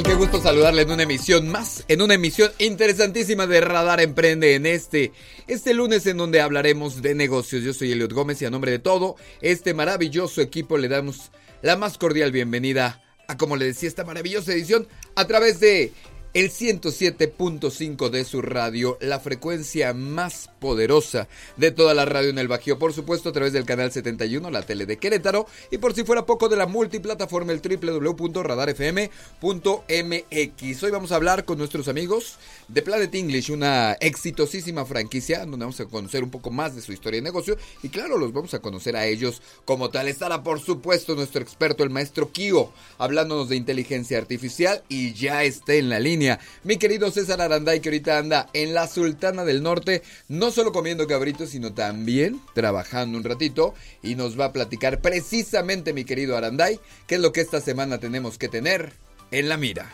Qué gusto saludarle en una emisión más, en una emisión interesantísima de Radar Emprende en este, este lunes en donde hablaremos de negocios. Yo soy Eliot Gómez y a nombre de todo este maravilloso equipo le damos la más cordial bienvenida a, como le decía, esta maravillosa edición a través de el 107.5 de su radio, la frecuencia más poderosa de toda la radio en el Bajío, por supuesto a través del canal 71, la tele de Querétaro, y por si fuera poco de la multiplataforma el www.radarfm.mx. Hoy vamos a hablar con nuestros amigos de Planet English, una exitosísima franquicia donde vamos a conocer un poco más de su historia y negocio, y claro, los vamos a conocer a ellos como tal. Estará por supuesto nuestro experto, el maestro Kio, hablándonos de inteligencia artificial y ya está en la línea mi querido César Aranday, que ahorita anda en la Sultana del Norte, no solo comiendo cabritos, sino también trabajando un ratito. Y nos va a platicar precisamente, mi querido Aranday, qué es lo que esta semana tenemos que tener en la mira.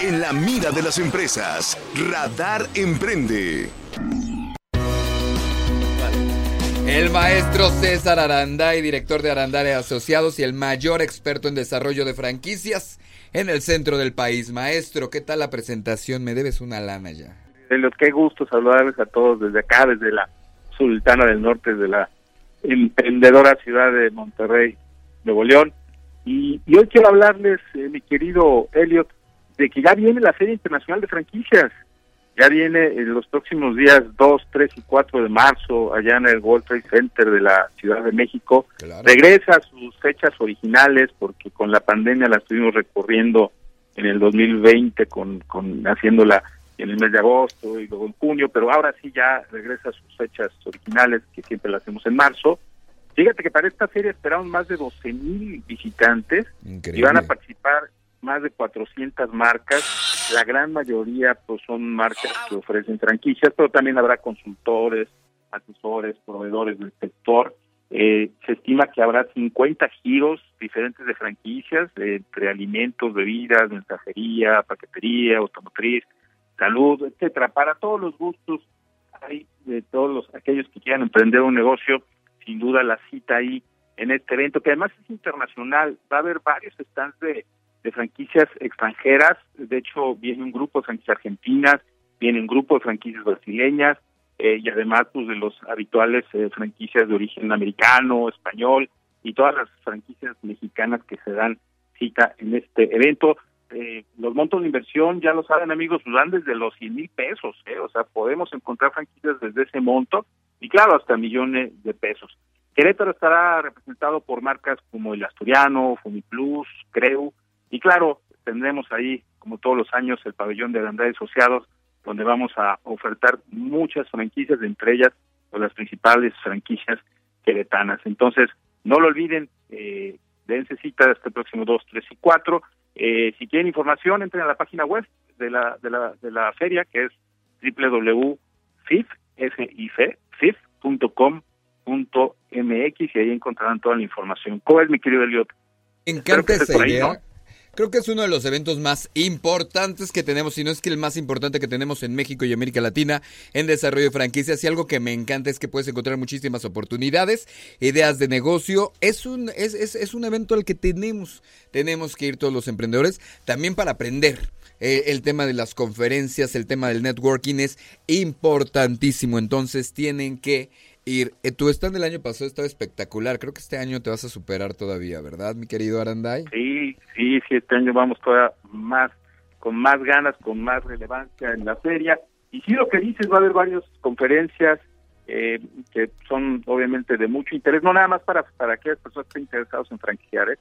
En la mira de las empresas, Radar Emprende. El maestro César Aranday, director de Aranday Asociados y el mayor experto en desarrollo de franquicias en el centro del país. Maestro, ¿qué tal la presentación? Me debes una lana ya. Los que gusto saludarles a todos desde acá, desde la Sultana del Norte, de la emprendedora ciudad de Monterrey, Nuevo León. Y, hoy quiero hablarles, eh, mi querido Elliot, de que ya viene la Feria Internacional de Franquicias ya viene en los próximos días 2, 3 y 4 de marzo allá en el World Trade Center de la Ciudad de México. Regresa a sus fechas originales porque con la pandemia la estuvimos recorriendo en el 2020 con, con haciéndola en el mes de agosto y luego en junio, pero ahora sí ya regresa a sus fechas originales que siempre la hacemos en marzo. Fíjate que para esta feria esperamos más de 12 mil visitantes y van a participar más de 400 marcas, la gran mayoría pues son marcas que ofrecen franquicias, pero también habrá consultores, asesores, proveedores del sector. Eh, se estima que habrá 50 giros diferentes de franquicias, entre alimentos, bebidas, mensajería, paquetería, automotriz, salud, etcétera, para todos los gustos hay de todos los aquellos que quieran emprender un negocio, sin duda la cita ahí en este evento que además es internacional, va a haber varios stands de de franquicias extranjeras. De hecho, viene un grupo de franquicias argentinas, viene un grupo de franquicias brasileñas eh, y además pues, de los habituales eh, franquicias de origen americano, español y todas las franquicias mexicanas que se dan cita en este evento. Eh, los montos de inversión, ya lo saben amigos, pues, van desde los 100 mil pesos, o sea, podemos encontrar franquicias desde ese monto y claro, hasta millones de pesos. Querétaro estará representado por marcas como el Asturiano, Fumiplus, Creu, y claro, tendremos ahí, como todos los años, el pabellón de Andrade Asociados, donde vamos a ofertar muchas franquicias, entre ellas pues, las principales franquicias queretanas. Entonces, no lo olviden, eh, dense cita este próximo 2, 3 y 4. Eh, si quieren información, entren a la página web de la, de la, de la feria, que es www.fif.com.mx y ahí encontrarán toda la información. ¿Cómo es, mi querido Eliot? Encanta esa idea. Creo que es uno de los eventos más importantes que tenemos, si no es que el más importante que tenemos en México y América Latina en desarrollo de franquicias. Y algo que me encanta es que puedes encontrar muchísimas oportunidades, ideas de negocio. Es un, es, es, es un evento al que tenemos, tenemos que ir todos los emprendedores también para aprender. Eh, el tema de las conferencias, el tema del networking es importantísimo. Entonces tienen que ir. Eh, tu stand del año pasado estaba espectacular. Creo que este año te vas a superar todavía, ¿verdad, mi querido Aranday? Sí, sí, sí, este año vamos todavía más, con más ganas, con más relevancia en la feria. Y sí, lo que dices, va a haber varias conferencias eh, que son obviamente de mucho interés, no nada más para, para aquellas personas que estén interesados en franquiciar, ¿eh?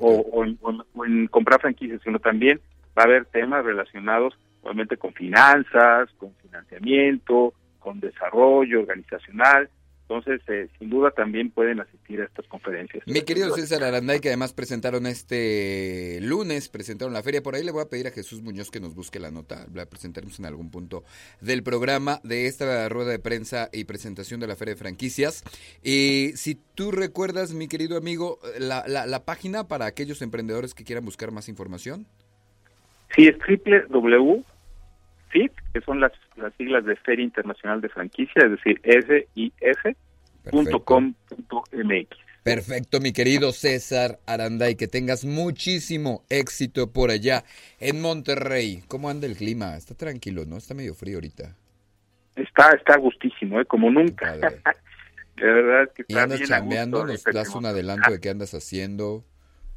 o, en, comprar franquicias, sino también va a haber temas relacionados obviamente con finanzas, con financiamiento, con desarrollo organizacional Entonces, eh, sin duda también pueden asistir a estas conferencias. Mi querido César Aranday, que además presentaron este lunes, presentaron la feria, por ahí le voy a pedir a Jesús Muñoz que nos busque la nota, la presentaremos en algún punto del programa de esta rueda de prensa y presentación de la feria de franquicias. Y si tú recuerdas, mi querido amigo, la, la, página para aquellos emprendedores que quieran buscar más información. Sí, es www Que son las, las siglas de Feria Internacional de Franquicia, es decir, SIF.com.mx. Perfecto, mi querido César Aranday, que tengas muchísimo éxito por allá en Monterrey. ¿Cómo anda el clima? Está tranquilo, ¿no? Está medio frío ahorita. Está, está gustísimo, ¿eh? Como nunca. de verdad que está ¿Y andas chambeando? ¿Nos das un adelanto de qué andas haciendo?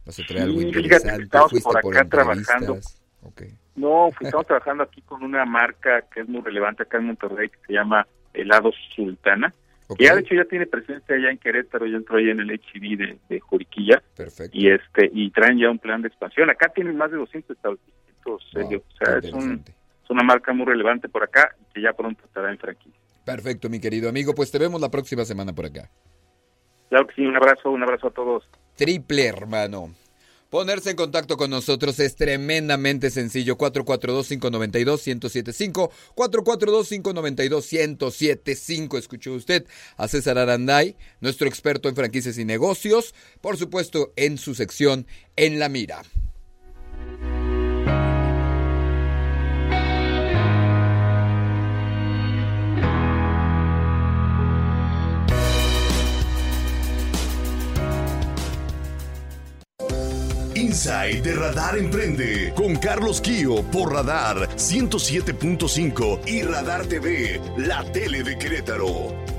¿Vas a traer algo interesante? ¿Fuiste por acá trabajando. Okay. No, estamos trabajando aquí con una marca que es muy relevante acá en Monterrey que se llama Helado Sultana. Que ya de hecho ya tiene presencia allá en Querétaro, ya entró allá en el HIV de, de Juriquilla. Perfecto. Y este y traen ya un plan de expansión. Acá tienen más de 200 establecimientos, o sea, es, un, es una marca muy relevante por acá que ya pronto estará en franquicia. Perfecto, mi querido amigo. Pues te vemos la próxima semana por acá. Claro que sí, un abrazo, un abrazo a todos. Triple hermano. Ponerse en contacto con nosotros es tremendamente sencillo. 442-592-1075. 442-592-1075. Escuchó usted a César Aranday, nuestro experto en franquicias y negocios. Por supuesto, en su sección En la Mira. Inside de Radar Emprende con Carlos Kio por Radar 107.5 y Radar TV, la tele de Querétaro.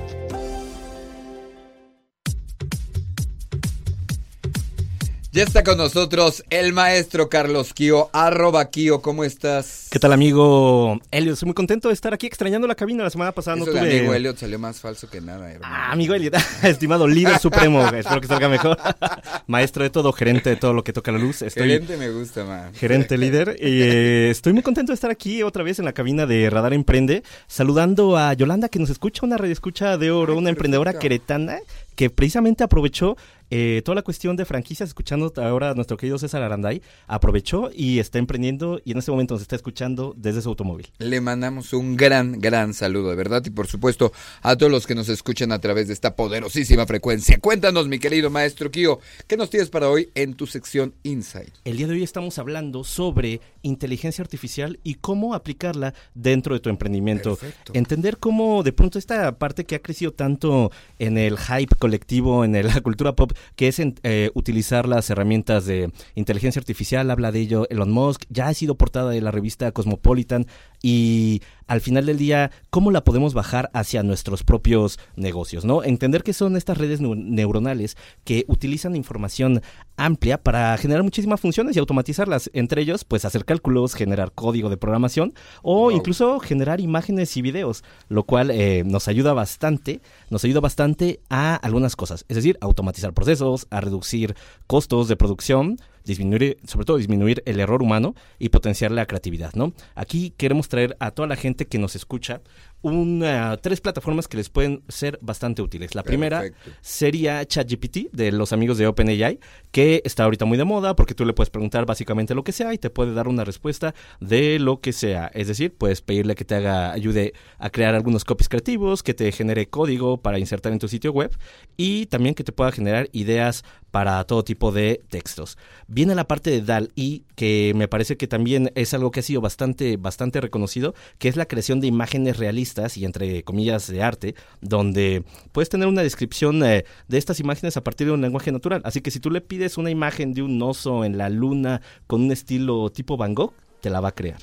Ya está con nosotros el maestro Carlos Kio, arroba Kio, ¿cómo estás? ¿Qué tal amigo Elliot? Estoy muy contento de estar aquí extrañando la cabina la semana pasada. no tuve... amigo Elliot salió más falso que nada, hermano. Ah, amigo Elliot, estimado líder supremo, espero que salga mejor. Maestro de todo, gerente de todo lo que toca la luz. Estoy... Gerente me gusta más. Gerente líder. Y, eh, estoy muy contento de estar aquí otra vez en la cabina de Radar Emprende, saludando a Yolanda que nos escucha, una radio escucha de oro, una emprendedora queretana que precisamente aprovechó eh, toda la cuestión de franquicias, escuchando ahora a nuestro querido César Aranday, aprovechó y está emprendiendo y en este momento nos está escuchando desde su automóvil. Le mandamos un gran, gran saludo, de verdad, y por supuesto a todos los que nos escuchan a través de esta poderosísima frecuencia. Cuéntanos, mi querido maestro Kio, ¿qué nos tienes para hoy en tu sección Insight? El día de hoy estamos hablando sobre inteligencia artificial y cómo aplicarla dentro de tu emprendimiento. Entender cómo de pronto esta parte que ha crecido tanto en el hype colectivo, en la cultura pop, que es eh, utilizar las herramientas de inteligencia artificial, habla de ello Elon Musk, ya ha sido portada de la revista Cosmopolitan y al final del día, ¿cómo la podemos bajar hacia nuestros propios negocios? ¿no? Entender que son estas redes neuronales que utilizan información amplia para generar muchísimas funciones y automatizarlas. Entre ellos, pues hacer cálculos, generar código de programación o incluso generar imágenes y videos, lo cual eh, nos ayuda bastante, nos ayuda bastante a algunas cosas. Es decir, automatizar procesos, a reducir costos de producción, disminuir, sobre todo disminuir el error humano y potenciar la creatividad, ¿no? Aquí queremos traer a toda la gente que nos escucha una, tres plataformas que les pueden ser bastante útiles. La primera sería ChatGPT de los amigos de OpenAI, que está ahorita muy de moda porque tú le puedes preguntar básicamente lo que sea y te puede dar una respuesta de lo que sea. Es decir, puedes pedirle que te haga, ayude a crear algunos copies creativos, que te genere código para insertar en tu sitio web y también que te pueda generar ideas para todo tipo de textos. Viene la parte de DAL-I, que me parece que también es algo que ha sido bastante, bastante reconocido, que es la creación de imágenes realistas y entre comillas de arte, donde puedes tener una descripción eh, de estas imágenes a partir de un lenguaje natural. Así que si tú le pides una imagen de un oso en la luna con un estilo tipo Van Gogh, te la va a crear.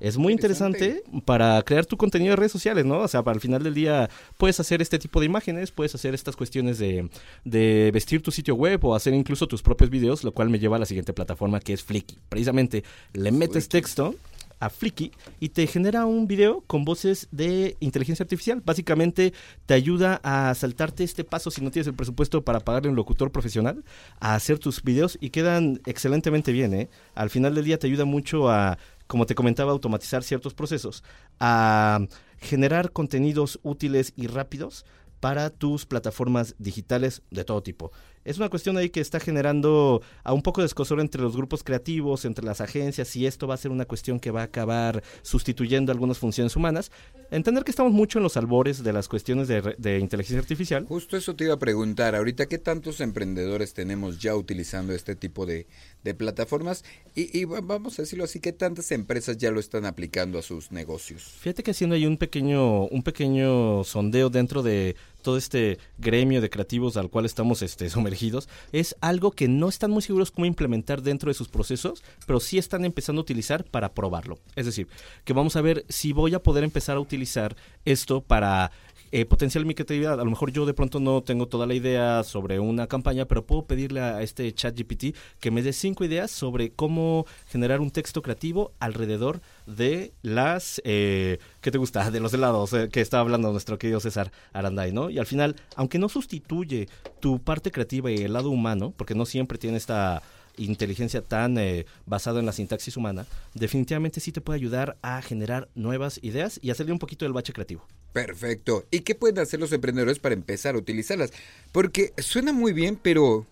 Es muy interesante. para crear tu contenido de redes sociales, ¿no? O sea, para el final del día puedes hacer este tipo de imágenes, puedes hacer estas cuestiones de, de vestir tu sitio web o hacer incluso tus propios videos, lo cual me lleva a la siguiente plataforma que es Flicky. Precisamente le metes texto a Flicky y te genera un video con voces de inteligencia artificial. Básicamente te ayuda a saltarte este paso si no tienes el presupuesto para pagarle un locutor profesional, a hacer tus videos y quedan excelentemente bien. ¿eh? Al final del día te ayuda mucho a, como te comentaba, automatizar ciertos procesos, a generar contenidos útiles y rápidos para tus plataformas digitales de todo tipo. Es una cuestión ahí que está generando a un poco de escosor entre los grupos creativos, entre las agencias, y esto va a ser una cuestión que va a acabar sustituyendo algunas funciones humanas. Entender que estamos mucho en los albores de las cuestiones de, de inteligencia artificial. Justo eso te iba a preguntar. Ahorita, ¿qué tantos emprendedores tenemos ya utilizando este tipo de, de plataformas? Y, y, vamos a decirlo así, ¿qué tantas empresas ya lo están aplicando a sus negocios? Fíjate que haciendo ahí un pequeño, un pequeño sondeo dentro de todo este gremio de creativos al cual estamos este, sumergidos, es algo que no están muy seguros cómo implementar dentro de sus procesos, pero sí están empezando a utilizar para probarlo. Es decir, que vamos a ver si voy a poder empezar a utilizar esto para eh, potenciar mi creatividad. A lo mejor yo de pronto no tengo toda la idea sobre una campaña, pero puedo pedirle a este chat GPT que me dé cinco ideas sobre cómo generar un texto creativo alrededor de las, eh, ¿qué te gusta? De los helados eh, que estaba hablando nuestro querido César Aranday, ¿no? Y al final, aunque no sustituye tu parte creativa y el lado humano, porque no siempre tiene esta inteligencia tan eh, basada en la sintaxis humana, definitivamente sí te puede ayudar a generar nuevas ideas y hacerle un poquito del bache creativo. Perfecto. ¿Y qué pueden hacer los emprendedores para empezar a utilizarlas? Porque suena muy bien, pero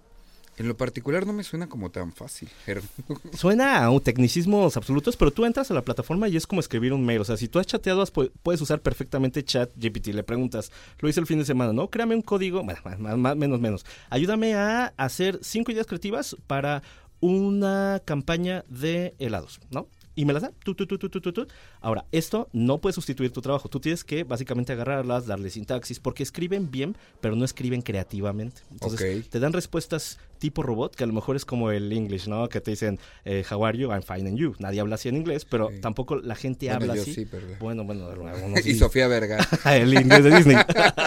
en lo particular no me suena como tan fácil. Suena a un tecnicismos absolutos, pero tú entras a la plataforma y es como escribir un mail. O sea, si tú has chateado, puedes usar perfectamente chat GPT. Le preguntas, lo hice el fin de semana, ¿no? Créame un código, bueno, más, menos, menos. Ayúdame a hacer cinco ideas creativas para una campaña de helados, ¿no? y me las da. Tú, tú, tú, tú, tú, tú, Ahora, esto no puede sustituir tu trabajo. Tú tienes que básicamente agarrarlas, darle sintaxis, porque escriben bien, pero no escriben creativamente. Entonces, te dan respuestas tipo robot, que a lo mejor es como el English, ¿no? Que te dicen, eh, how are you? I'm fine and you. Nadie habla así en inglés, pero tampoco la gente habla así. Sí, bueno, bueno. y Sofía Verga. el inglés de Disney.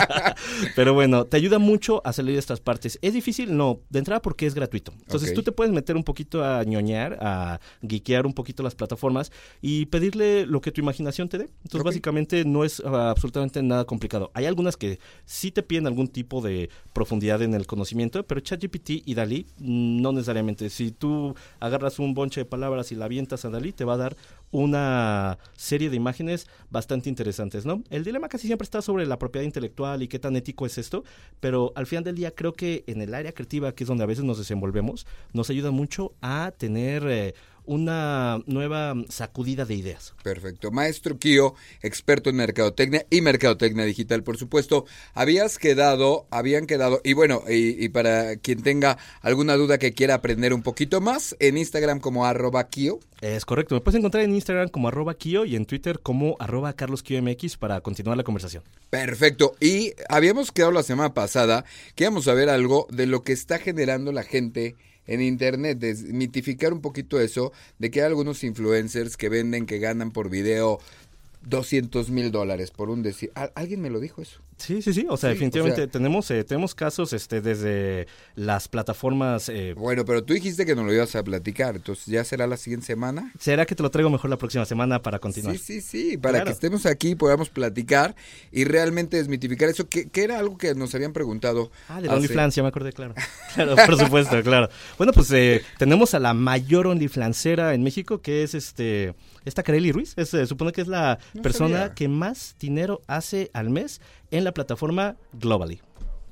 pero bueno, te ayuda mucho a salir de estas partes. ¿Es difícil? No. De entrada porque es gratuito. Entonces tú te puedes meter un poquito a ñoñar, a guiquear un poquito las plataformas y pedirle lo que tu imaginación te dé. Entonces básicamente no es uh, absolutamente nada complicado. Hay algunas que sí te piden algún tipo de profundidad en el conocimiento, pero ChatGPT y Dalí no necesariamente. Si tú agarras un bonche de palabras y la avientas a Dalí, te va a dar una serie de imágenes bastante interesantes, ¿no? El dilema casi siempre está sobre la propiedad intelectual y qué tan ético es esto, pero al final del día creo que en el área creativa, que es donde a veces nos desenvolvemos, nos ayuda mucho a tener eh, una nueva sacudida de ideas. Perfecto. Maestro Kio, experto en mercadotecnia y mercadotecnia digital, por supuesto. Habías quedado, habían quedado, y bueno, y, para quien tenga alguna duda que quiera aprender un poquito más, en Instagram como arroba Kio. Es correcto, me puedes encontrar en Instagram como arroba Kio y en Twitter como arroba MX para continuar la conversación. Perfecto, y habíamos quedado la semana pasada que íbamos a ver algo de lo que está generando la gente en internet, desmitificar un poquito eso, de que hay algunos influencers que venden, que ganan por video 200 mil dólares por un decir. ¿Alguien me lo dijo eso? Sí, sí, sí. O sea, definitivamente tenemos eh, tenemos casos este desde las plataformas. Eh, bueno, pero tú dijiste que no lo ibas a platicar. Entonces, ¿ya será la siguiente semana? ¿Será que te lo traigo mejor la próxima semana para continuar? Sí, sí, sí. Para que estemos aquí y podamos platicar y realmente desmitificar eso, que, era algo que nos habían preguntado. Ah, de OnlyFans, ya me acordé, claro. Claro, por supuesto, claro. Bueno, pues eh, tenemos a la mayor OnlyFansera en México, que es este esta Kareli Ruiz. se supone que es la persona que más dinero hace al mes en la plataforma Globally.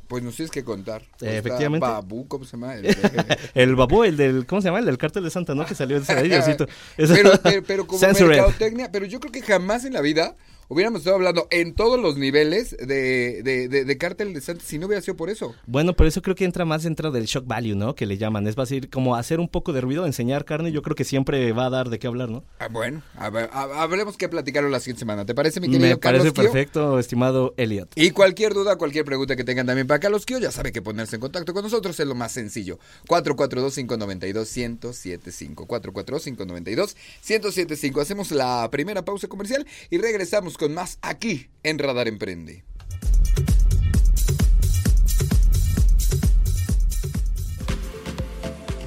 Pues nos tienes que contar. Eh, efectivamente. Babu, ¿cómo se llama? El, Babu, el del, ¿cómo se llama? El del cártel de Santa, ¿no? Que salió de ese pero, pero, pero como mercadotecnia, pero yo creo que jamás en la vida hubiéramos estado hablando en todos los niveles de, de, de, Cártel de Santos si no hubiera sido por eso. Bueno, pero eso creo que entra más dentro del shock value, ¿no? Que le llaman. Es decir, como hacer un poco de ruido, enseñar carne, yo creo que siempre va a dar de qué hablar, ¿no? Ah, bueno, a ver, habremos que platicarlo la siguiente semana. ¿Te parece, mi querido Me parece perfecto, estimado Elliot. Y cualquier duda, cualquier pregunta que tengan también para Carlos Kio, ya sabe que ponerse en contacto con nosotros es lo más sencillo. 442-592-1075. 442-592-1075. Hacemos la primera pausa comercial y regresamos con más aquí en Radar Emprende.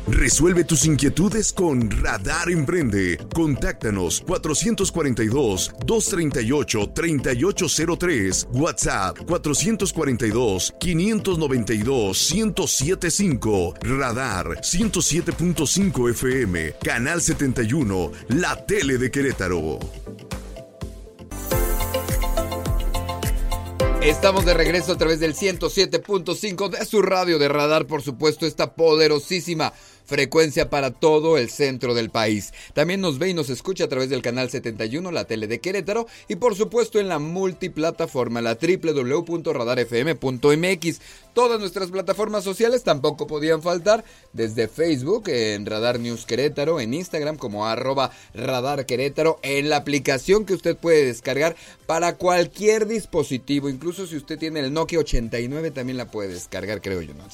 Resuelve tus inquietudes con Radar Emprende. Contáctanos 442-238-3803. WhatsApp 442-592-1075. Radar 107.5 FM. Canal 71. La tele de Querétaro. Estamos de regreso a través del 107.5 de su radio de radar, por supuesto, esta poderosísima frecuencia para todo el centro del país. También nos ve y nos escucha a través del canal 71, la tele de Querétaro y por supuesto en la multiplataforma, la www.radarfm.mx. Todas nuestras plataformas sociales tampoco podían faltar, desde Facebook, en Radar News Querétaro, en Instagram como arroba Radar Querétaro, en la aplicación que usted puede descargar para cualquier dispositivo, incluso si usted tiene el Nokia 89 también la puede descargar, creo yo, ¿no?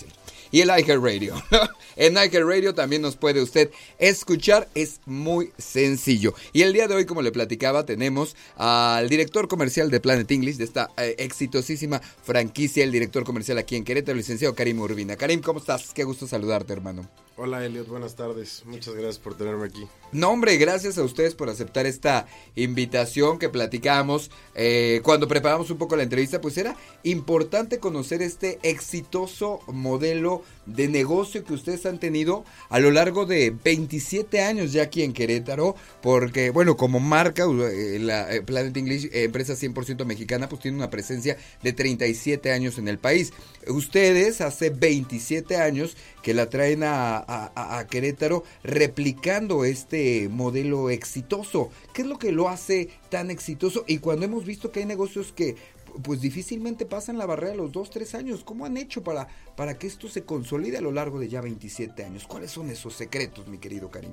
Y el iHeart Radio. en iHeart Radio también nos puede usted escuchar, es muy sencillo. Y el día de hoy, como le platicaba, tenemos al director comercial de Planet English, de esta eh, exitosísima franquicia, el director comercial aquí en Querétaro, el licenciado Karim Urbina. Karim, ¿cómo estás? Qué gusto saludarte, hermano. Hola Elliot, buenas tardes. Muchas gracias por tenerme aquí. No, hombre, gracias a ustedes por aceptar esta invitación que platicamos. Eh, cuando preparamos un poco la entrevista, pues era importante conocer este exitoso modelo de negocio que ustedes han tenido a lo largo de 27 años ya aquí en Querétaro, porque, bueno, como marca, eh, la eh, Planet English, empresa 100% mexicana, pues tiene una presencia de 37 años en el país. Ustedes hace 27 años que la traen a, a, Querétaro replicando este modelo exitoso. ¿Qué es lo que lo hace tan exitoso? Y cuando hemos visto que hay negocios que pues difícilmente pasan la barrera los 2, 3 años. ¿Cómo han hecho para, para que esto se consolide a lo largo de ya 27 años? ¿Cuáles son esos secretos, mi querido Karim?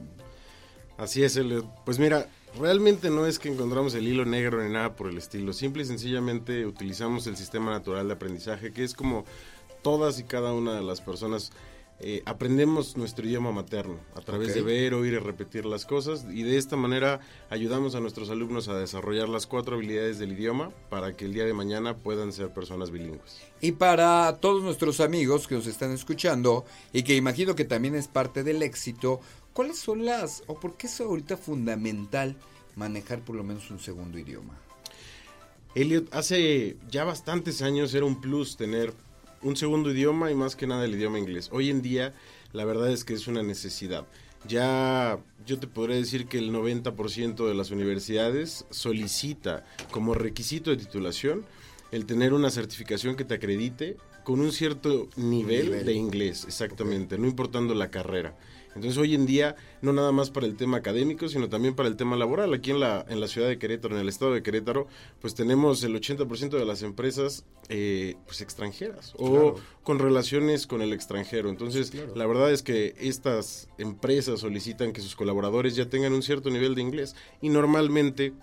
Así es, pues mira, realmente no es que encontramos el hilo negro ni nada por el estilo. Simple y sencillamente utilizamos el sistema natural de aprendizaje, que es como todas y cada una de las personas eh, aprendemos nuestro idioma materno a través de ver, oír y repetir las cosas y de esta manera ayudamos a nuestros alumnos a desarrollar las cuatro habilidades del idioma para que el día de mañana puedan ser personas bilingües. Y para todos nuestros amigos que nos están escuchando y que imagino que también es parte del éxito, ¿cuáles son las o por qué es ahorita fundamental manejar por lo menos un segundo idioma? Elliot, hace ya bastantes años era un plus tener un segundo idioma y más que nada el idioma inglés. Hoy en día la verdad es que es una necesidad. Ya yo te podría decir que el 90% de las universidades solicita como requisito de titulación el tener una certificación que te acredite con un cierto nivel, de inglés, exactamente, no importando la carrera. Entonces hoy en día, no nada más para el tema académico, sino también para el tema laboral. Aquí en la, en la ciudad de Querétaro, en el estado de Querétaro, pues tenemos el 80% de las empresas eh, pues extranjeras o con relaciones con el extranjero. Entonces, la verdad es que estas empresas solicitan que sus colaboradores ya tengan un cierto nivel de inglés y normalmente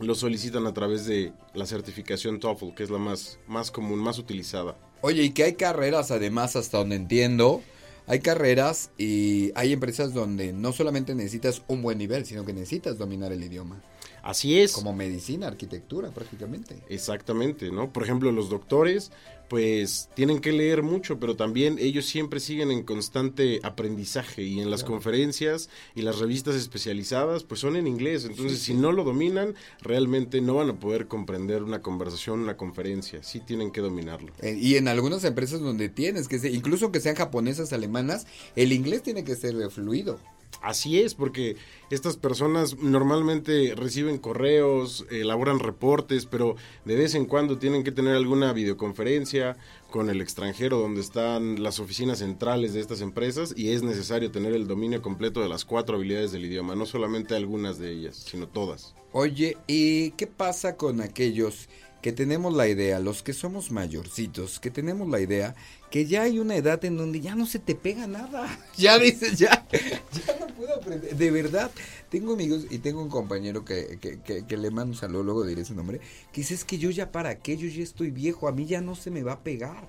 lo solicitan a través de la certificación TOEFL, que es la más, más común, más utilizada. Oye, y que hay carreras además, hasta donde entiendo, hay carreras y hay empresas donde no solamente necesitas un buen nivel, sino que necesitas dominar el idioma. Así es. Como medicina, arquitectura prácticamente. Exactamente, ¿no? Por ejemplo, los doctores pues tienen que leer mucho, pero también ellos siempre siguen en constante aprendizaje y en las conferencias y las revistas especializadas pues son en inglés, entonces si no lo dominan realmente no van a poder comprender una conversación, una conferencia, sí tienen que dominarlo. Eh, y en algunas empresas donde tienes que ser, incluso que sean japonesas, alemanas, el inglés tiene que ser fluido. Así es, porque estas personas normalmente reciben correos, elaboran reportes, pero de vez en cuando tienen que tener alguna videoconferencia con el extranjero donde están las oficinas centrales de estas empresas y es necesario tener el dominio completo de las cuatro habilidades del idioma, no solamente algunas de ellas, sino todas. Oye, ¿y qué pasa con aquellos que tenemos la idea, los que somos mayorcitos, que tenemos la idea que ya hay una edad en donde ya no se te pega nada. Ya dices, ya, ya no puedo aprender. De verdad, tengo amigos y tengo un compañero que, que, que, le mando un saludo, luego diré su nombre, que dice, es que yo ya para qué, yo ya estoy viejo, a mí ya no se me va a pegar.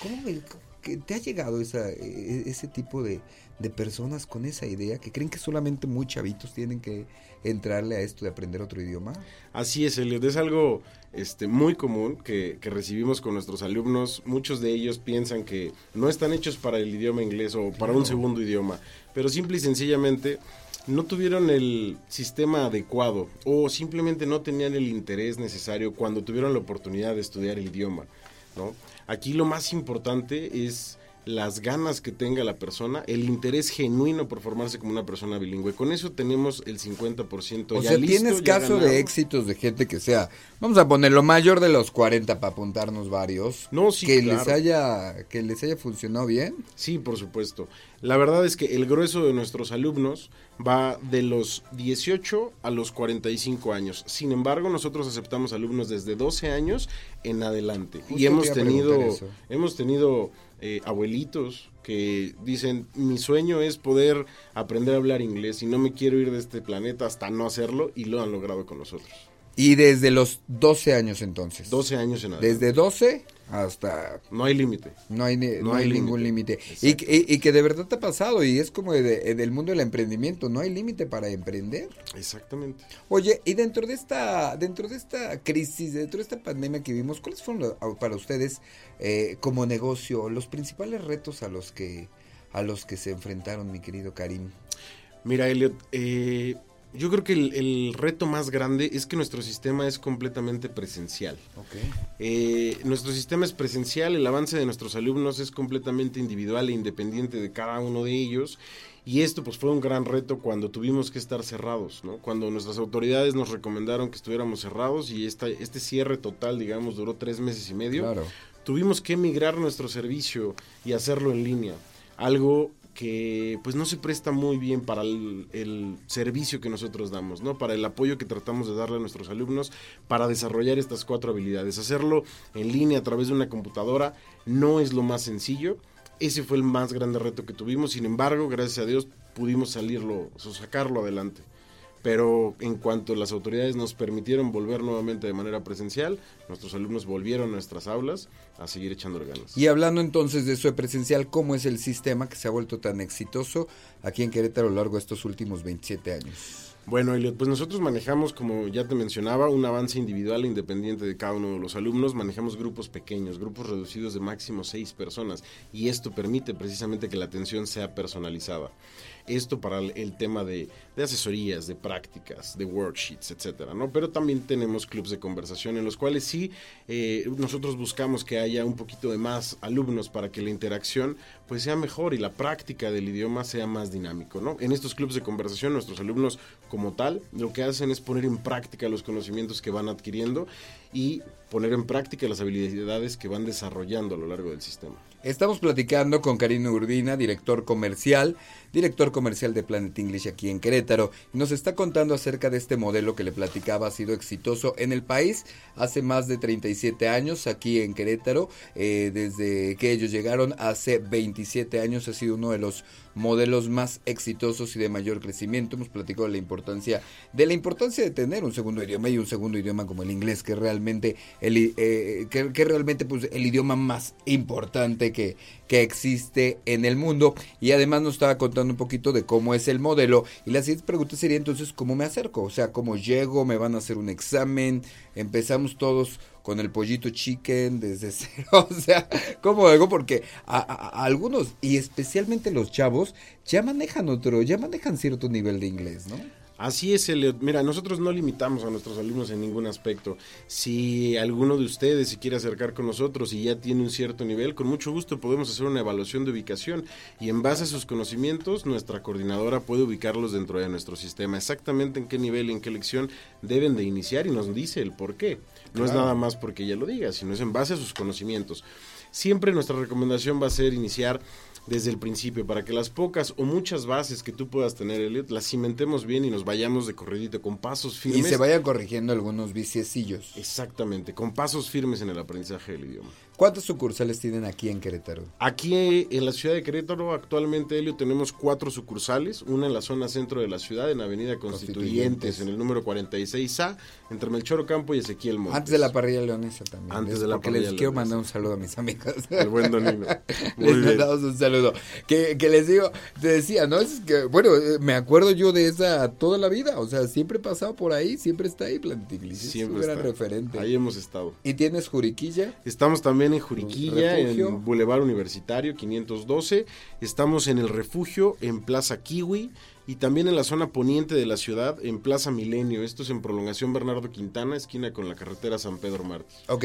¿Cómo que te ha llegado esa, e, ese tipo de, de personas con esa idea que creen que solamente muy chavitos tienen que entrarle a esto de aprender otro idioma? Así es, Elliot, es algo este, muy común que, recibimos con nuestros alumnos. Muchos de ellos piensan que no están hechos para el idioma inglés o para un segundo idioma, pero simple y sencillamente no tuvieron el sistema adecuado o simplemente no tenían el interés necesario cuando tuvieron la oportunidad de estudiar el idioma. ¿no? Aquí lo más importante es las ganas que tenga la persona, el interés genuino por formarse como una persona bilingüe. Con eso tenemos el 50% o ya sea, listo, tienes ya caso ganado. de éxitos de gente que sea, vamos a ponerlo mayor de los 40 para apuntarnos varios. No, sí, que claro. les haya que les haya funcionado bien. Sí, por supuesto. La verdad es que el grueso de nuestros alumnos va de los 18 a los 45 años. Sin embargo, nosotros aceptamos alumnos desde 12 años en adelante. Justo y hemos tenido, hemos tenido eh, abuelitos que dicen, mi sueño es poder aprender a hablar inglés y no me quiero ir de este planeta hasta no hacerlo y lo han logrado con nosotros. Y desde los 12 años entonces. 12 años en adelante. Desde 12 hasta No hay límite. no hay, no No hay hay ningún límite. Y, que- y- y que de verdad te ha pasado y es como de- de- del mundo del emprendimiento, no hay límite para emprender. Exactamente. Oye, y dentro de esta dentro de esta crisis, dentro de esta pandemia que vimos, ¿cuáles fueron para ustedes eh, como negocio los principales retos a los que a los que se enfrentaron, mi querido Karim? Mira, Elliot, eh, yo creo que el, el reto más grande es que nuestro sistema es completamente presencial. Eh, nuestro sistema es presencial, el avance de nuestros alumnos es completamente individual e independiente de cada uno de ellos. Y esto pues fue un gran reto cuando tuvimos que estar cerrados, ¿no? Cuando nuestras autoridades nos recomendaron que estuviéramos cerrados y esta, este cierre total, digamos, duró tres meses y medio Claro. tuvimos que migrar nuestro servicio y hacerlo en línea. Algo que pues no se presta muy bien para el, el servicio que nosotros damos, ¿no? Para el apoyo que tratamos de darle a nuestros alumnos para desarrollar estas cuatro habilidades. Hacerlo en línea a través de una computadora no es lo más sencillo. Ese fue el más grande reto que tuvimos. Sin embargo, gracias a Dios pudimos salirlo, o sacarlo adelante. Pero en cuanto las autoridades nos permitieron volver nuevamente de manera presencial, nuestros alumnos volvieron a nuestras aulas a seguir echándole ganas. Y hablando entonces de eso de presencial, ¿cómo es el sistema que se ha vuelto tan exitoso aquí en Querétaro a lo largo de estos últimos 27 años? Bueno, Elliot, pues nosotros manejamos, como ya te mencionaba, un avance individual e independiente de cada uno de los alumnos. Manejamos grupos pequeños, grupos reducidos de máximo seis personas. Y esto permite precisamente que la atención sea personalizada. Esto para el, tema de, de asesorías, de prácticas, de worksheets, etcétera, ¿no? Pero también tenemos clubs de conversación en los cuales sí eh, nosotros buscamos que haya un poquito de más alumnos para que la interacción pues sea mejor y la práctica del idioma sea más dinámico, ¿no? En estos clubs de conversación nuestros alumnos como tal lo que hacen es poner en práctica los conocimientos que van adquiriendo y poner en práctica las habilidades que van desarrollando a lo largo del sistema. Estamos platicando con Karina Urbina, director comercial, director comercial de Planet English aquí en Querétaro, nos está contando acerca de este modelo que le platicaba, ha sido exitoso en el país hace más de 37 años aquí en Querétaro, eh, desde que ellos llegaron hace 27 años, ha sido uno de los modelos más exitosos y de mayor crecimiento. Hemos platicado de la importancia de la importancia de tener un segundo idioma y un segundo idioma como el inglés, que realmente el eh, que, que realmente pues el idioma más importante que, que existe en el mundo. Y además nos estaba contando un poquito de cómo es el modelo. Y la siguiente pregunta sería entonces cómo me acerco, o sea, cómo llego, me van a hacer un examen, empezamos todos con el pollito chicken desde cero, o sea, ¿cómo hago? Porque a, algunos, y especialmente los chavos, ya manejan otro, ya manejan cierto nivel de inglés, ¿no? Así es, Elliot. Mira, nosotros no limitamos a nuestros alumnos en ningún aspecto. Si alguno de ustedes se quiere acercar con nosotros y ya tiene un cierto nivel, con mucho gusto podemos hacer una evaluación de ubicación y en base a sus conocimientos, nuestra coordinadora puede ubicarlos dentro de nuestro sistema. Exactamente en qué nivel y en qué lección deben de iniciar y nos dice el por qué. No es nada más porque ella lo diga, sino es en base a sus conocimientos. Siempre nuestra recomendación va a ser iniciar desde el principio para que las pocas o muchas bases que tú puedas tener, Elliot, las cimentemos bien y nos vayamos de corridito con pasos Y firmes. se vayan corrigiendo algunos viciecillos. Exactamente, con pasos firmes en el aprendizaje del idioma. ¿Cuántas sucursales tienen aquí en Querétaro? Aquí en la ciudad de Querétaro, actualmente, Elio, tenemos cuatro sucursales. Una en la zona centro de la ciudad, en Avenida Constituyentes, Constituyentes. en el número 46A, entre Melchor Ocampo y Ezequiel Montes. Antes de la parrilla leonesa también. Antes de la parrilla les quiero mandar un saludo a mis amigos. El buen Donino. Les mandamos un saludo. Que, que les digo, te decía, ¿no? Es que, bueno, eh, me acuerdo yo de esa toda la vida. O sea, siempre he pasado por ahí, siempre está ahí Plantiglis. Es Siempre un gran está. referente. Ahí hemos estado. ¿Y tienes Juriquilla? Estamos también en Juriquilla, Refugio. en Boulevard Universitario 512. Estamos en el refugio en Plaza Kiwi y también en la zona poniente de la ciudad, en Plaza Milenio. Esto es en prolongación Bernardo Quintana, esquina con la carretera San Pedro Martí. Ok,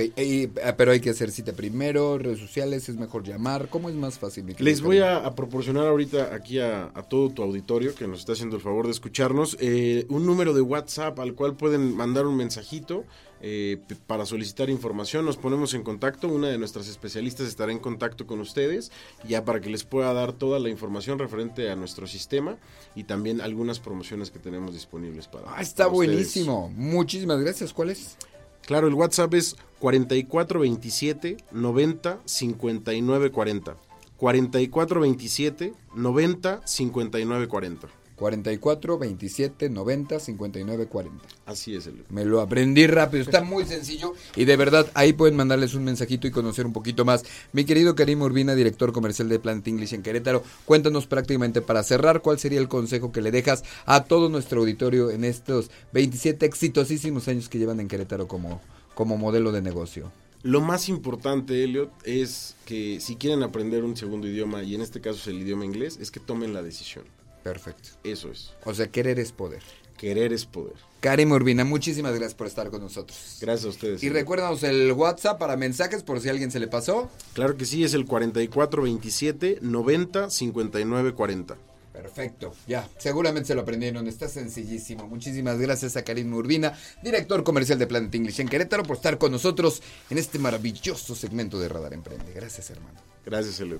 ah, pero hay que hacer cita primero, redes sociales, es mejor llamar. ¿Cómo es más fácil? Les voy a, proporcionar ahorita aquí a, todo tu auditorio que nos está haciendo el favor de escucharnos eh, un número de WhatsApp al cual pueden mandar un mensajito eh, para solicitar información. Nos ponemos en contacto, una de nuestras especialistas estará en contacto con ustedes ya para que les pueda dar toda la información referente a nuestro sistema y también algunas promociones que tenemos disponibles para. Ah, está buenísimo. Muchísimas gracias. ¿Cuál es? Claro, el WhatsApp es 4427 90 59 40. 4427 90 59 40. 44 27 90 59 40. Así es. El... Me lo aprendí rápido, está muy sencillo y de verdad ahí pueden mandarles un mensajito y conocer un poquito más. Mi querido Karim Urbina, director comercial de Plant English en Querétaro, cuéntanos prácticamente para cerrar cuál sería el consejo que le dejas a todo nuestro auditorio en estos 27 exitosísimos años que llevan en Querétaro como, como modelo de negocio. Lo más importante, Elliot, es que si quieren aprender un segundo idioma, y en este caso es el idioma inglés, es que tomen la decisión. Perfecto. Eso es. O sea, querer es poder. Querer es poder. Karim Urbina, muchísimas gracias por estar con nosotros. Gracias a ustedes. Y recuérdanos el WhatsApp para mensajes por si a alguien se le pasó. Claro que sí, es el 4427 90 59 40. Perfecto, ya, seguramente se lo aprendieron, está sencillísimo. Muchísimas gracias a Karim Urbina, director comercial de Planet English en Querétaro, por estar con nosotros en este maravilloso segmento de Radar Emprende. Gracias, hermano. Gracias, Elio.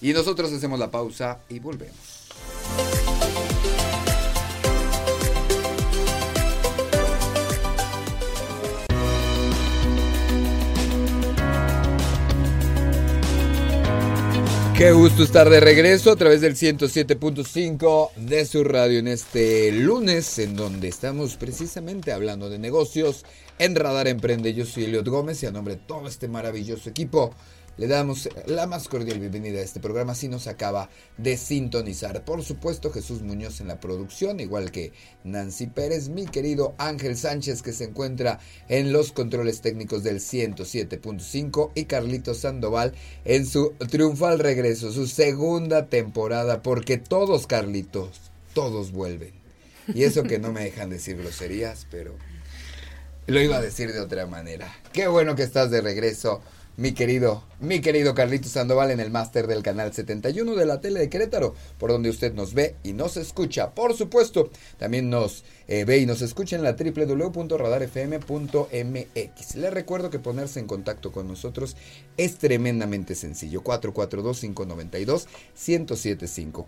Y nosotros hacemos la pausa y volvemos. Qué gusto estar de regreso a través del 107.5 de su radio en este lunes, en donde estamos precisamente hablando de negocios en Radar Emprende. Yo soy Eliot Gómez y a nombre de todo este maravilloso equipo le damos la más cordial bienvenida a este programa si nos acaba de sintonizar. Por supuesto, Jesús Muñoz en la producción, igual que Nancy Pérez, mi querido Ángel Sánchez que se encuentra en los controles técnicos del 107.5 y Carlito Sandoval en su triunfal regreso, su segunda temporada, porque todos, Carlitos, todos vuelven. Y eso que no me dejan decir groserías, pero lo iba a decir de otra manera. Qué bueno que estás de regreso mi querido, mi querido Carlito Sandoval en el máster del canal 71 de la tele de Querétaro, por donde usted nos ve y nos escucha. Por supuesto, también nos eh, ve y nos escucha en la www.radarfm.mx. Le recuerdo que ponerse en contacto con nosotros es tremendamente sencillo. 442-592-1075.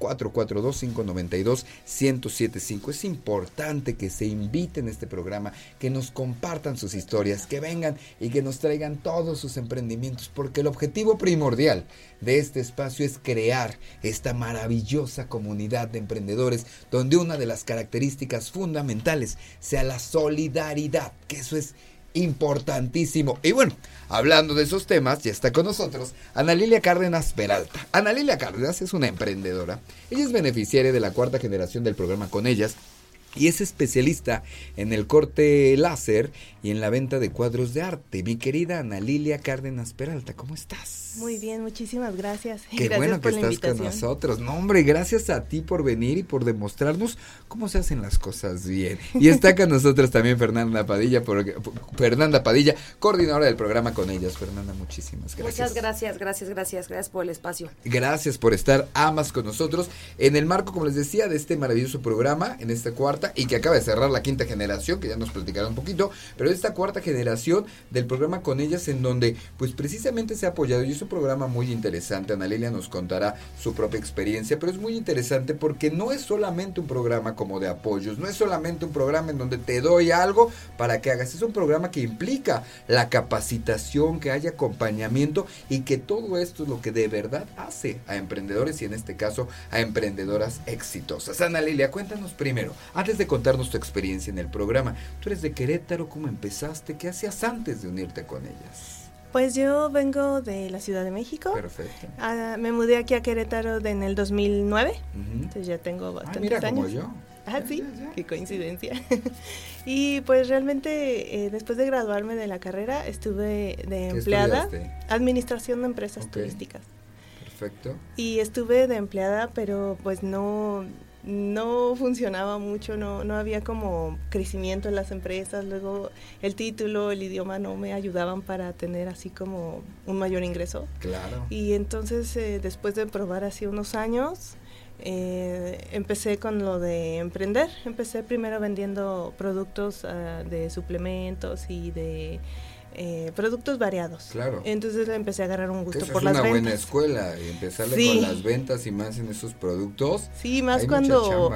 442-592-1075. Es importante que se inviten a este programa, que nos compartan sus historias, que vengan y que nos traigan todos sus emprendimientos porque el objetivo primordial de este espacio es crear esta maravillosa comunidad de emprendedores donde una de las características fundamentales sea la solidaridad, que eso es importantísimo. Y bueno, hablando de esos temas, ya está con nosotros Ana Lilia Cárdenas Peralta. Ana Lilia Cárdenas es una emprendedora. Ella es beneficiaria de la cuarta generación del programa Con Ellas y es especialista en el corte láser y en la venta de cuadros de arte. Mi querida Ana Lilia Cárdenas Peralta, ¿cómo estás? Muy bien, muchísimas gracias. Qué bueno que estás con nosotros. No, hombre, gracias a ti por venir y por demostrarnos cómo se hacen las cosas bien. Y está con nosotros también Fernanda Padilla, porque, Fernanda Padilla, coordinadora del programa con ellas. Fernanda, muchísimas gracias. Muchas gracias, gracias, gracias, gracias por el espacio. Gracias por estar amas con nosotros en el marco, como les decía, de este maravilloso programa, en esta cuarta, y que acaba de cerrar la quinta generación, que ya nos platicará un poquito, pero esta cuarta generación del programa con ellas, en donde, pues precisamente se ha apoyado, y es un programa muy interesante. Ana Lilia nos contará su propia experiencia, pero es muy interesante porque no es solamente un programa como de apoyos, no es solamente un programa en donde te doy algo para que hagas, es un programa que implica la capacitación, que haya acompañamiento y que todo esto es lo que de verdad hace a emprendedores y en este caso a emprendedoras exitosas. Ana Lilia, cuéntanos primero, de contarnos tu experiencia en el programa, tú eres de Querétaro, ¿cómo empezaste? ¿Qué hacías antes de unirte con ellas? Pues yo vengo de la Ciudad de México. Perfecto. Ah, me mudé aquí a Querétaro en el 2009. Entonces ya tengo ah, bastantes mira, años. Como yo. Ah, sí, qué coincidencia. y pues realmente eh, después de graduarme de la carrera estuve de empleada. Administración de empresas turísticas. Perfecto. Y estuve de empleada, pero pues no no funcionaba mucho, no, no había como crecimiento en las empresas, luego el título, el idioma no me ayudaban para tener así como un mayor ingreso. Claro. Y entonces eh, después de probar así unos años, eh, empecé con lo de emprender. Empecé primero vendiendo productos ah, de suplementos y de eh, productos variados. Claro. Entonces empecé a agarrar un gusto eso por es las una ventas. buena escuela y empezarle Sí. con las ventas y más en esos productos. Sí, más Hay cuando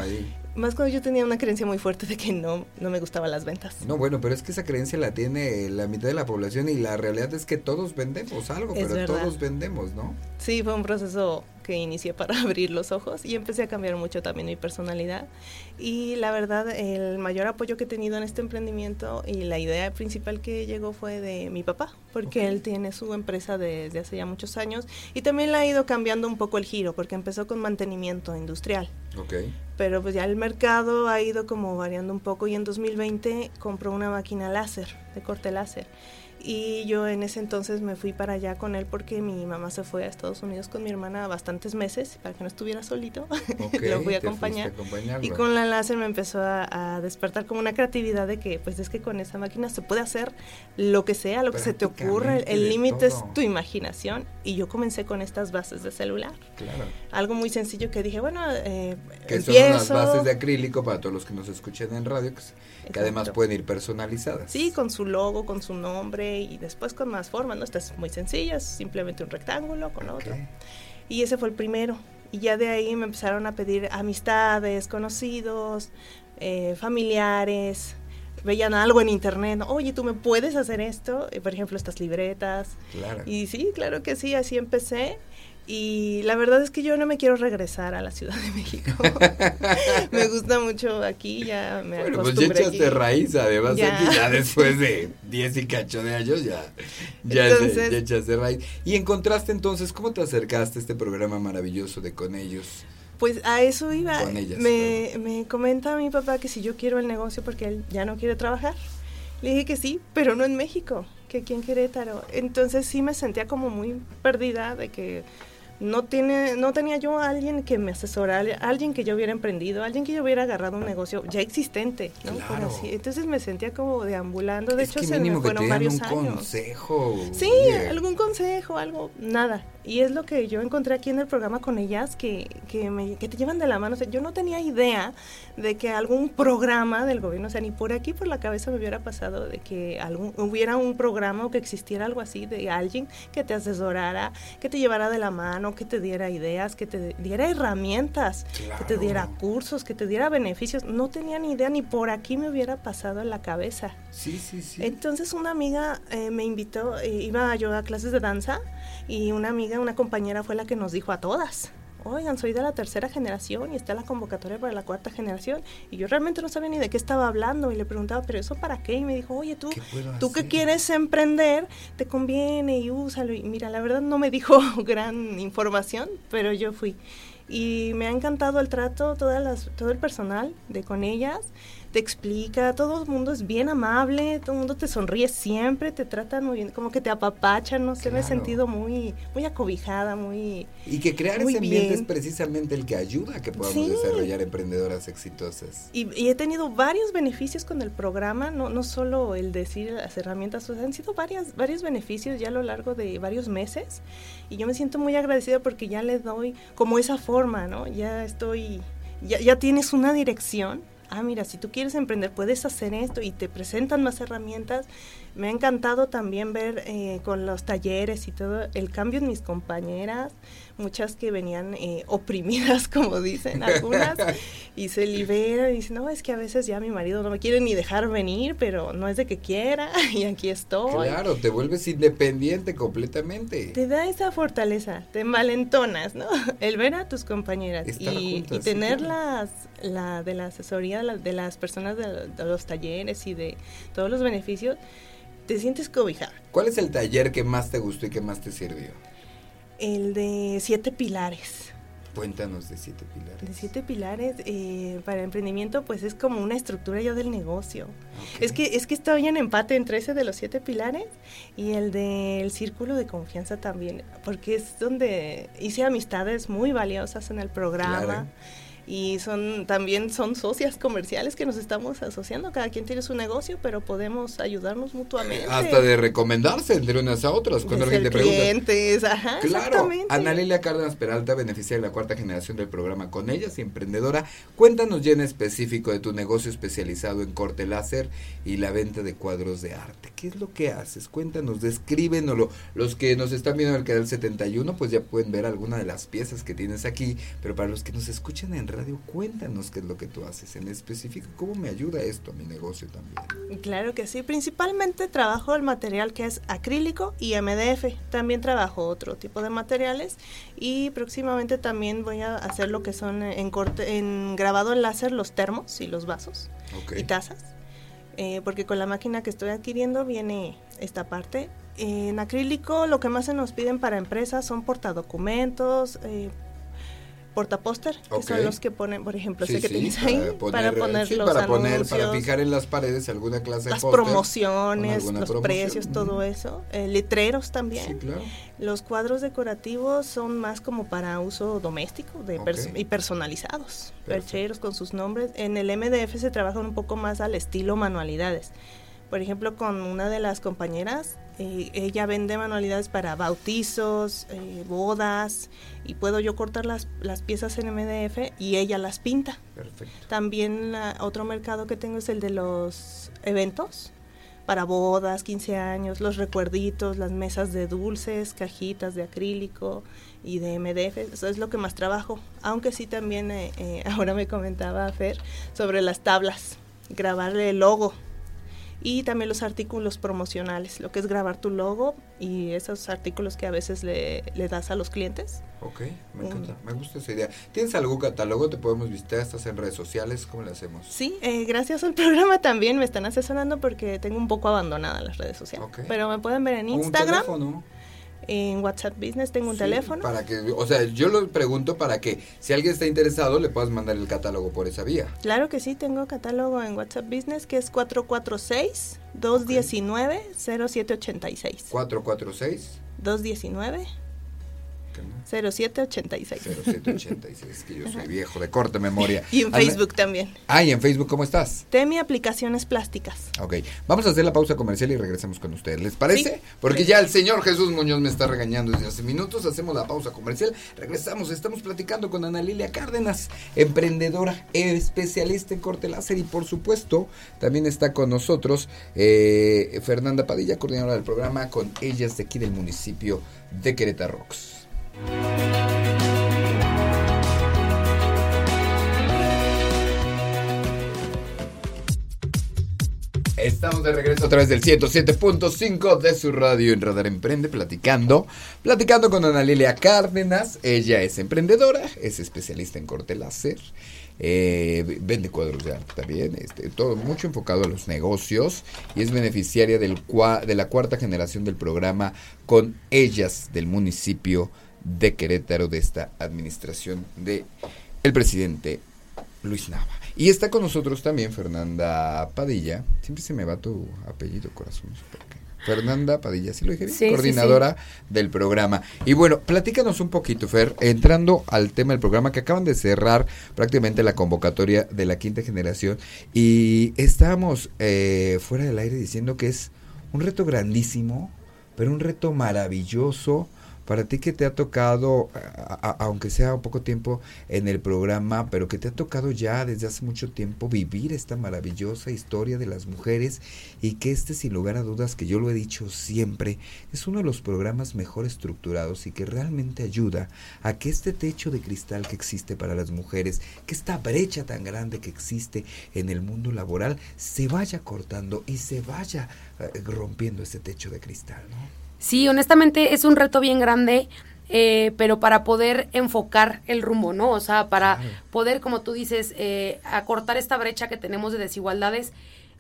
más cuando yo tenía una creencia muy fuerte de que no no me gustaban las ventas. No, bueno, pero es que esa creencia la tiene la mitad de la población y la realidad es que todos vendemos algo, Es pero verdad. todos vendemos, ¿no? Sí, fue un proceso que inicié para abrir los ojos y empecé a cambiar mucho también mi personalidad. Y la verdad, el mayor apoyo que he tenido en este emprendimiento y la idea principal que llegó fue de mi papá, porque él tiene su empresa desde hace ya muchos años y también le ha ido cambiando un poco el giro, porque empezó con mantenimiento industrial. Pero pues ya el mercado ha ido como variando un poco y en 2020 compró una máquina láser, de corte láser. Y yo en ese entonces me fui para allá con él porque mi mamá se fue a Estados Unidos con mi hermana bastantes meses para que no estuviera solito. Lo fui a acompañar. a. Y con la láser me empezó a, a despertar como una creatividad de que pues es que con esa máquina se puede hacer lo que sea, lo que se te ocurra. El- límite es tu imaginación. Y yo comencé con estas bases de celular. Claro. Algo muy sencillo que dije, bueno, eh, Que son empiezo. bases de acrílico para todos los que nos escuchen en radio, que, que además pueden ir personalizadas. Sí, con su logo, con su nombre y después con más formas, ¿no? Esta es muy sencilla, es simplemente un rectángulo con Ok. otro. Y ese fue el primero. Y ya de ahí me empezaron a pedir amistades, conocidos, eh, familiares. Veían algo en internet, oye, ¿tú me puedes hacer esto? Eh, por ejemplo, estas libretas. Claro. Y sí, claro que sí, así empecé. Y la verdad es que yo no me quiero regresar a la Ciudad de México. me gusta mucho aquí, ya me Bueno, pues ya echaste raíz, además Ya. aquí ya después de 10 y cacho de años ya, ya, se- Entonces- ya echaste raíz. Y encontraste entonces, ¿cómo te acercaste a este programa maravilloso de Con ellos? Pues a eso iba. Con ellas, me, me comenta mi papá que si yo quiero el negocio porque él ya no quiere trabajar. Le dije que sí, pero no en México, que aquí en Querétaro. Entonces sí me sentía como muy perdida de que no tiene no tenía yo a alguien que me asesorara, alguien que yo hubiera emprendido, alguien que yo hubiera agarrado un negocio ya existente, ¿no? Por Claro. así. Entonces me sentía como deambulando, de es hecho se me fueron varios un años. consejo. Sí, oye. algún consejo, algo, nada. Y es lo que yo encontré aquí en el programa con ellas, que, que, me, que te llevan de la mano. O sea, yo no tenía idea de que algún programa del gobierno, o sea, ni por aquí por la cabeza me hubiera pasado de que algún, hubiera un programa o que existiera algo así de alguien que te asesorara, que te llevara de la mano, que te diera ideas, que te diera herramientas, que te diera cursos, que te diera beneficios. No tenía ni idea, ni por aquí me hubiera pasado en la cabeza. Sí, sí, sí. Entonces una amiga eh, me invitó, eh, iba yo a clases de danza y una amiga, una compañera fue la que nos dijo a todas, oigan, soy de la tercera generación y está la convocatoria para la cuarta generación. Y yo realmente no sabía ni de qué estaba hablando y le preguntaba, pero eso para qué? Y me dijo, oye, tú, ¿Qué puedo tú que hacer? quieres emprender, te conviene y úsalo. Y mira, la verdad no me dijo gran información, pero yo fui. Y me ha encantado el trato, todas las, todo el personal de con ellas te explica, todo el mundo es bien amable, todo el mundo te sonríe siempre, te tratan muy bien, como que te apapachan, no sé, me he Claro. sentido muy, muy acobijada, muy... Y que crear ese ambiente bien. es precisamente el que ayuda a que podamos Sí. desarrollar emprendedoras exitosas. Y, y he tenido varios beneficios con el programa, no, no solo el decir las herramientas, o sea, han sido varias, varios beneficios ya a lo largo de varios meses y yo me siento muy agradecida porque ya le doy como esa forma, ¿no? Ya estoy, ya, ya tienes una dirección. Ah, mira, si tú quieres emprender, puedes hacer esto y te presentan más herramientas. Me ha encantado también ver eh, con los talleres y todo el cambio en mis compañeras, muchas que venían eh, oprimidas, como dicen algunas, y se liberan y dicen, no, es que a veces ya mi marido no me quiere ni dejar venir, pero no es de que quiera, y aquí estoy. Claro, te vuelves independiente completamente. Te da esa fortaleza, te malentonas, ¿no? El ver a tus compañeras y, juntas, y sí, tener claro. las, la de la asesoría la- de las personas de, de los talleres y de todos los beneficios, te sientes cobijada. ¿Cuál es el taller que más te gustó y que más te sirvió? El de siete pilares. Cuéntanos de siete pilares. De siete pilares eh, para emprendimiento, pues es como una estructura ya del negocio. Es que es que estoy en empate entre ese de los siete pilares y el del círculo de confianza también, porque es donde hice amistades muy valiosas en el programa. Claro. Y son también son socias comerciales que nos estamos asociando. Cada quien tiene su negocio, pero podemos ayudarnos mutuamente. Hasta de recomendarse entre unas a otras cuando alguien te pregunta. Clientes, ajá, claro. Ana Lilia Cárdenas Peralta, beneficia de la cuarta generación del programa con ellas y emprendedora. Cuéntanos ya en específico de tu negocio especializado en corte láser y la venta de cuadros de arte. ¿Qué es lo que haces? Cuéntanos, descríbenoslo. Los que nos están viendo en el canal 71, pues ya pueden ver alguna de las piezas que tienes aquí, pero para los que nos escuchan en radio, cuéntanos qué es lo que tú haces en específico, cómo me ayuda esto a mi negocio también. Claro que sí, principalmente trabajo el material que es acrílico y MDF, también trabajo otro tipo de materiales y próximamente también voy a hacer lo que son en corte, en grabado en láser los termos y los vasos y tazas, eh, porque con la máquina que estoy adquiriendo viene esta parte. En acrílico lo que más se nos piden para empresas son portadocumentos, eh, portapóster, que son los que ponen, por ejemplo, sé que tienes ahí, para poner, los para poner, para fijar en las paredes alguna clase de Las promociones, los precios, todo eso. Eh, letreros también. Los cuadros decorativos son más como para uso doméstico de y personalizados. Percheros con sus nombres. En el MDF se trabajan un poco más al estilo manualidades. Por ejemplo, con una de las compañeras eh, ella vende manualidades para bautizos, eh, bodas, y puedo yo cortar las, las, piezas en MDF y ella las pinta. Perfecto. También otro mercado que tengo es el de los eventos, para bodas, 15 años, los recuerditos, las mesas de dulces, cajitas de acrílico y de MDF, eso es lo que más trabajo. Aunque sí también, eh, ahora me comentaba Fer, sobre las tablas, grabarle el logo y también los artículos promocionales, lo que es grabar tu logo y esos artículos que a veces le, das a los clientes. Ok, me encanta, me gusta esa idea. ¿Tienes algún catálogo? ¿Te podemos visitar? ¿Estás en redes sociales? ¿Cómo le hacemos? Sí, eh, gracias al programa también me están asesorando porque tengo un poco abandonada las redes sociales. Pero me pueden ver en Instagram. ¿Un teléfono? En WhatsApp Business tengo un teléfono. Para que, o sea, yo lo pregunto para que si alguien está interesado le puedas mandar el catálogo por esa vía. Claro que sí, tengo catálogo en WhatsApp Business que es 446 219 0786. 446 219 0786. 0786, que yo soy viejo, de corta memoria. y en Facebook también. Ah, y en Facebook, ¿cómo estás? Temi Aplicaciones Plásticas. Ok, vamos a hacer la pausa comercial y regresamos con ustedes. ¿Les parece? Porque ya el señor Jesús Muñoz me está regañando desde hace minutos. Hacemos la pausa comercial, regresamos. Estamos platicando con Ana Lilia Cárdenas, emprendedora, especialista en corte láser y por supuesto también está con nosotros eh, Fernanda Padilla, coordinadora del programa con ellas de aquí del municipio de Querétaro Rocks. Estamos de regreso a través del 107.5 de su radio en Radar Emprende, platicando, platicando con Ana Lilia Cárdenas. Ella es emprendedora, es especialista en corte láser, eh, vende cuadros de arte también, este, todo mucho enfocado a los negocios y es beneficiaria del de la cuarta generación del programa con ellas del municipio Querétaro de esta administración de el presidente Luis Nava. Y está con nosotros también Fernanda Padilla. Siempre se me va tu apellido, corazón. Fernanda Padilla, ¿sí lo dije bien? Coordinadora del programa. Y bueno, platícanos un poquito, Fer, entrando al tema del programa que acaban de cerrar prácticamente la convocatoria de la quinta generación y estábamos eh, fuera del aire diciendo que es un reto grandísimo, pero un reto maravilloso para ti que te ha tocado, aunque sea un poco tiempo en el programa, pero que te ha tocado ya desde hace mucho tiempo vivir esta maravillosa historia de las mujeres y que este sin lugar a dudas, que yo lo he dicho siempre, es uno de los programas mejor estructurados y que realmente ayuda a que este techo de cristal que existe para las mujeres, que esta brecha tan grande que existe en el mundo laboral, se vaya cortando y se vaya eh, rompiendo ese techo de cristal, ¿no? Sí, honestamente es un reto bien grande, eh, pero para poder enfocar el rumbo, ¿no? O sea, para poder, como tú dices, eh, acortar esta brecha que tenemos de desigualdades,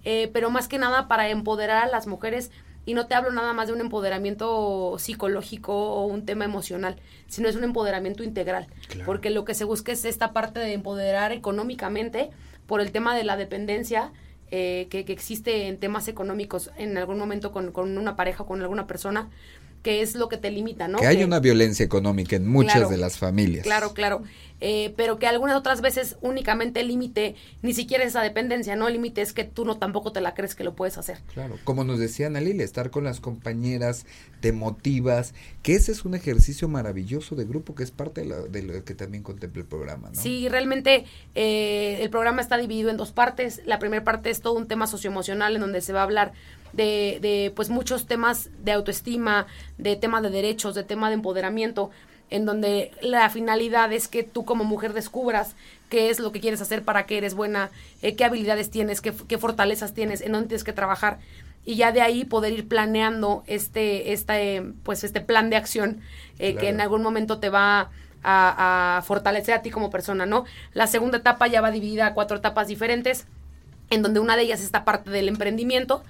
eh, pero más que nada para empoderar a las mujeres. Y no te hablo nada más de un empoderamiento psicológico o un tema emocional, sino es un empoderamiento integral. Porque lo que se busca es esta parte de empoderar económicamente por el tema de la dependencia, eh, que, existe en temas económicos en algún momento con, una pareja o con alguna persona, que es lo que te limita, ¿no? Que hay una violencia económica en muchas de las familias. Claro, claro. Eh, pero que algunas otras veces únicamente el límite ni siquiera es esa dependencia, ¿no? El límite es que tú no tampoco te la crees que lo puedes hacer. Claro, como nos decía Ana Lili, estar con las compañeras, te motivas, que ese es un ejercicio maravilloso de grupo que es parte de, lo que también contempla el programa, ¿no? Sí, realmente eh, el programa está dividido en dos partes. La primera parte es todo un tema socioemocional en donde se va a hablar de, de pues muchos temas de autoestima, de tema de derechos, de tema de empoderamiento en donde la finalidad es que tú como mujer descubras qué es lo que quieres hacer, para qué eres buena, eh, qué habilidades tienes, qué, fortalezas tienes, en dónde tienes que trabajar y ya de ahí poder ir planeando este, este, pues este plan de acción eh, que en algún momento te va a, a, fortalecer a ti como persona, ¿no? La segunda etapa ya va dividida a cuatro etapas diferentes, en donde una de ellas es esta parte del emprendimiento,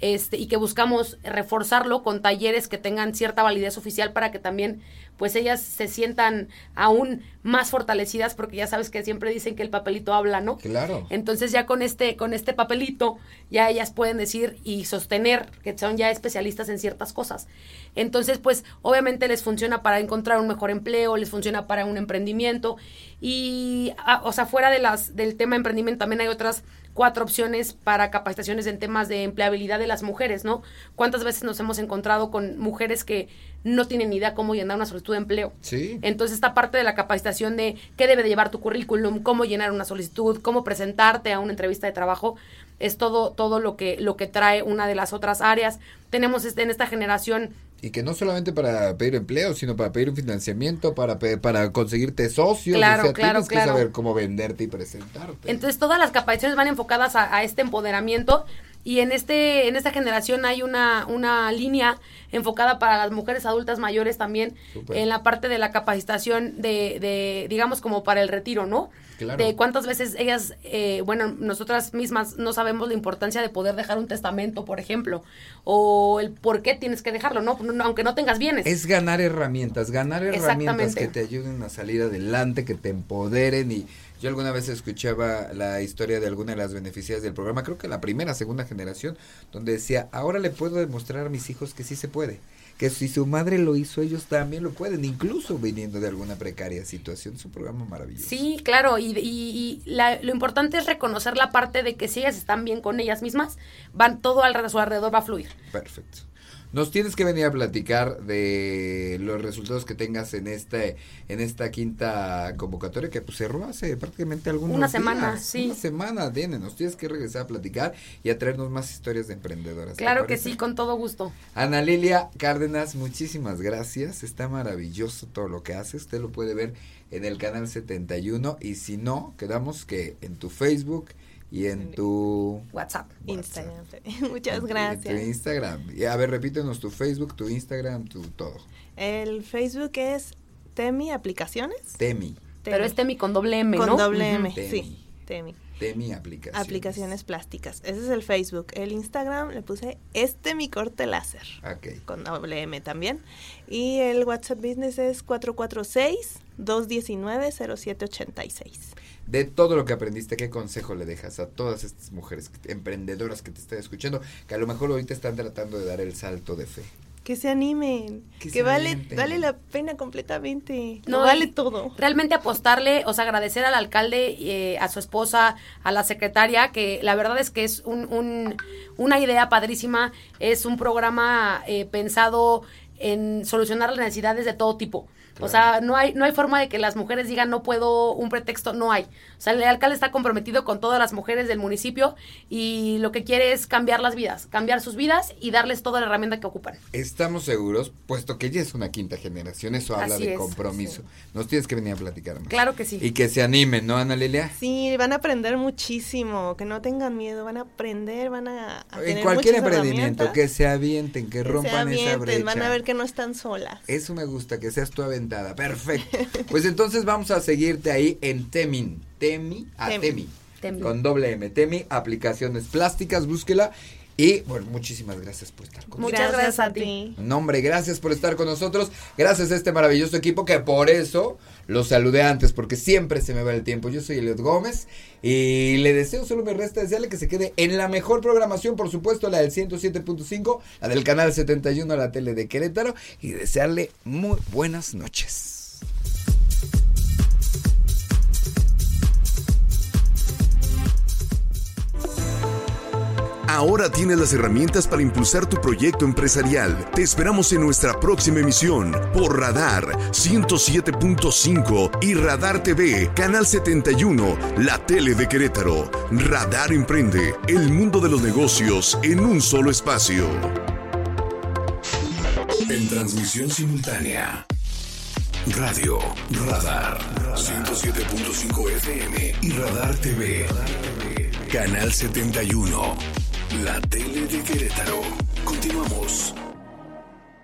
este, y que buscamos reforzarlo con talleres que tengan cierta validez oficial para que también pues ellas se sientan aún más fortalecidas porque ya sabes que siempre dicen que el papelito habla, ¿no? Claro. Entonces ya con este con este papelito ya ellas pueden decir y sostener que son ya especialistas en ciertas cosas. Entonces, pues obviamente les funciona para encontrar un mejor empleo, les funciona para un emprendimiento y ah, o sea, fuera de las del tema emprendimiento también hay otras cuatro opciones para capacitaciones en temas de empleabilidad de las mujeres, ¿no? ¿Cuántas veces nos hemos encontrado con mujeres que no tienen ni idea cómo llenar una solicitud de empleo? Sí. Entonces, esta parte de la capacitación de qué debe de llevar tu currículum, cómo llenar una solicitud, cómo presentarte a una entrevista de trabajo, es todo todo lo que lo que trae una de las otras áreas. Tenemos este, en esta generación y que no solamente para pedir empleo, sino para pedir un financiamiento, para para conseguirte socios. Claro, claro, tienes que saber cómo venderte y presentarte. Entonces todas las capacitaciones van enfocadas a, este empoderamiento y en este en esta generación hay una una línea enfocada para las mujeres adultas mayores también en la parte de la capacitación de, de digamos como para el retiro, ¿no? de cuántas veces ellas, eh, bueno, nosotras mismas no sabemos la importancia de poder dejar un testamento, por ejemplo, o el por qué tienes que dejarlo, ¿no? Aunque no tengas bienes. Es ganar herramientas, ganar herramientas que te ayuden a salir adelante, que te empoderen y yo alguna vez escuchaba la historia de alguna de las beneficiarias del programa, creo que la primera, segunda generación, donde decía, ahora le puedo demostrar a mis hijos que sí se puede que si su madre lo hizo, ellos también lo pueden, incluso viniendo de alguna precaria situación. Es un programa maravilloso. Sí, claro, y, y, lo importante es reconocer la parte de que si ellas están bien con ellas mismas, van todo alrededor, su alrededor va a fluir. Perfecto. Nos tienes que venir a platicar de los resultados que tengas en este en esta quinta convocatoria que pues, cerró hace prácticamente algunos Una semana, sí. Una semana, Diana. Nos tienes que regresar a platicar y a traernos más historias de emprendedoras. Claro que sí, con todo gusto. Ana Lilia Cárdenas, muchísimas gracias. Está maravilloso todo lo que haces. Usted lo puede ver en el canal 71 y si no, quedamos que en tu Facebook y en tu WhatsApp. Instagram. Muchas gracias. tu Instagram. Y a ver, repítenos tu Facebook, tu Instagram, tu todo. El Facebook es Temi Aplicaciones. Temi. Pero es Temi con doble M, ¿no? Con doble M, sí. Temi. Temi Aplicaciones. Aplicaciones plásticas. Ese es el Facebook. El Instagram le puse este mi corte láser. Ok. Con doble M también. Y el WhatsApp Business es 446 219 0786 de todo lo que aprendiste, ¿qué consejo le dejas a todas estas mujeres emprendedoras que te están escuchando, que a lo mejor ahorita están tratando de dar el salto de fe? Que se animen, que, vale, vale la pena completamente, no vale todo. Realmente apostarle, o sea, agradecer al alcalde, eh, a su esposa, a la secretaria, que la verdad es que es un, una idea padrísima, es un programa eh, pensado en solucionar las necesidades de todo tipo. O sea, no hay, no hay forma de que las mujeres digan no puedo, un pretexto, no hay. O sea, el alcalde está comprometido con todas las mujeres del municipio y lo que quiere es cambiar las vidas, cambiar sus vidas y darles toda la herramienta que ocupan. Estamos seguros, puesto que ella es una quinta generación, eso habla de compromiso. Nos tienes que venir a platicar más. Claro que sí. Y que se animen, ¿no, Ana Lilia? Sí, van a aprender muchísimo, que no tengan miedo, van a aprender, van a, En cualquier emprendimiento, que se avienten, que, rompan esa brecha. Van a ver que no están solas. Eso me gusta, que seas tú aventada. Perfecto. Pues entonces vamos a seguirte ahí en Temin. Temi, a Temi. Con doble M. Temi, aplicaciones plásticas, búsquela. Y bueno, muchísimas gracias por estar con nosotros. Muchas gracias a ti. Nombre, gracias por estar con nosotros. Gracias a este maravilloso equipo que por eso los saludé antes, porque siempre se me va el tiempo. Yo soy Eliot Gómez y le deseo, solo me resta desearle que se quede en la mejor programación, por supuesto, la del 107.5, la del canal 71, la tele de Querétaro, y desearle muy buenas noches. Ahora tienes las herramientas para impulsar tu proyecto empresarial. Te esperamos en nuestra próxima emisión por Radar 107.5 y Radar TV, Canal 71, la tele de Querétaro. Radar Emprende, el mundo de los negocios en un solo espacio. En transmisión simultánea. Radio Radar 107.5 FM y Radar TV. Canal 71. La tele de Querétaro. Continuamos.